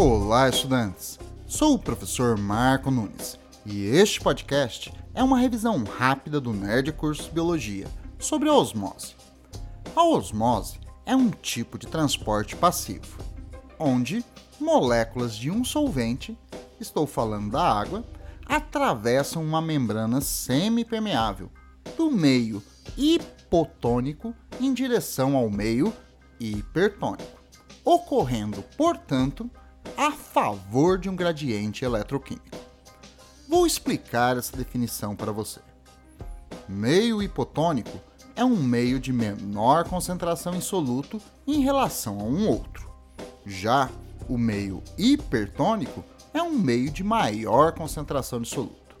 Olá, estudantes! Sou o professor Marco Nunes e este podcast é uma revisão rápida do Nerd Curso Biologia sobre a osmose. A osmose é um tipo de transporte passivo, onde moléculas de um solvente, estou falando da água, atravessam uma membrana semipermeável do meio hipotônico em direção ao meio hipertônico, ocorrendo, portanto, a favor de um gradiente eletroquímico. Vou explicar essa definição para você. Meio hipotônico é um meio de menor concentração em soluto em relação a um outro. Já o meio hipertônico é um meio de maior concentração de soluto.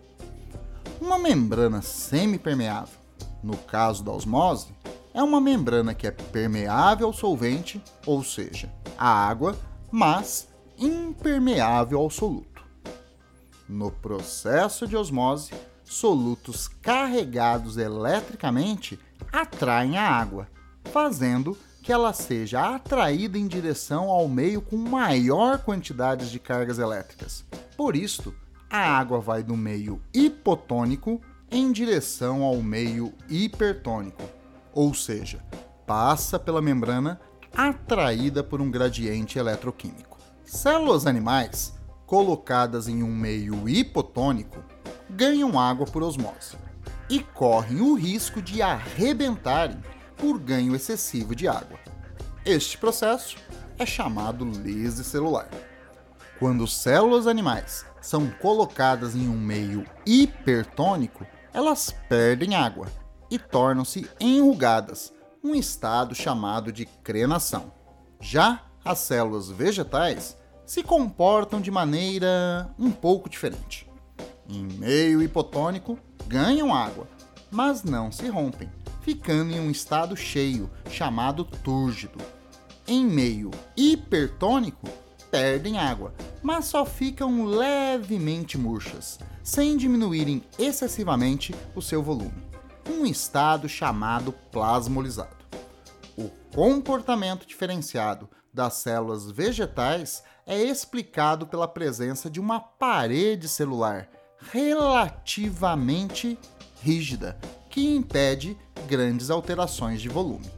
Uma membrana semipermeável, no caso da osmose, é uma membrana que é permeável ao solvente, ou seja, à água, mas impermeável ao soluto. No processo de osmose, solutos carregados eletricamente atraem a água, fazendo que ela seja atraída em direção ao meio com maior quantidade de cargas elétricas. Por isto, a água vai do meio hipotônico em direção ao meio hipertônico, ou seja, passa pela membrana atraída por um gradiente eletroquímico. Células animais colocadas em um meio hipotônico ganham água por osmose e correm o risco de arrebentarem por ganho excessivo de água. Este processo é chamado lise celular. Quando células animais são colocadas em um meio hipertônico, elas perdem água e tornam-se enrugadas, um estado chamado de crenação. Já as células vegetais se comportam de maneira um pouco diferente. Em meio hipotônico, ganham água, mas não se rompem, ficando em um estado cheio, chamado túrgido. Em meio hipertônico, perdem água, mas só ficam levemente murchas, sem diminuírem excessivamente o seu volume. Um estado chamado plasmolizado. O comportamento diferenciado das células vegetais é explicado pela presença de uma parede celular relativamente rígida que impede grandes alterações de volume.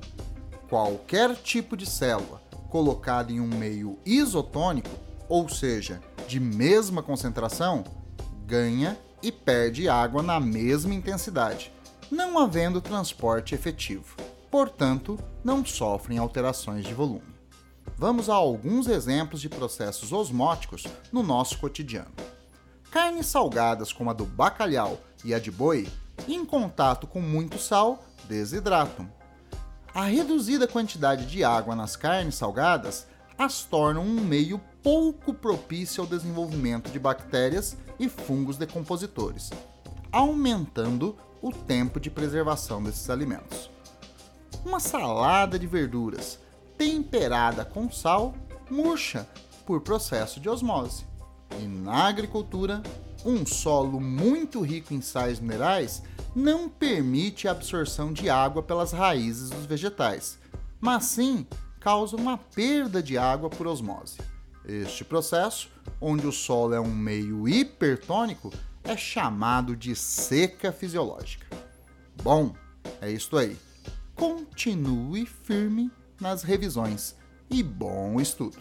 Qualquer tipo de célula colocada em um meio isotônico, ou seja, de mesma concentração, ganha e perde água na mesma intensidade, não havendo transporte efetivo. Portanto, não sofrem alterações de volume. Vamos a alguns exemplos de processos osmóticos no nosso cotidiano. Carnes salgadas como a do bacalhau e a de boi, em contato com muito sal, desidratam. A reduzida quantidade de água nas carnes salgadas as tornam um meio pouco propício ao desenvolvimento de bactérias e fungos decompositores, aumentando o tempo de preservação desses alimentos. Uma salada de verduras temperada com sal murcha por processo de osmose. E na agricultura, um solo muito rico em sais minerais não permite a absorção de água pelas raízes dos vegetais, mas sim causa uma perda de água por osmose. Este processo, onde o solo é um meio hipertônico, é chamado de seca fisiológica. Bom, é isto aí. Continue firme nas revisões e bom estudo!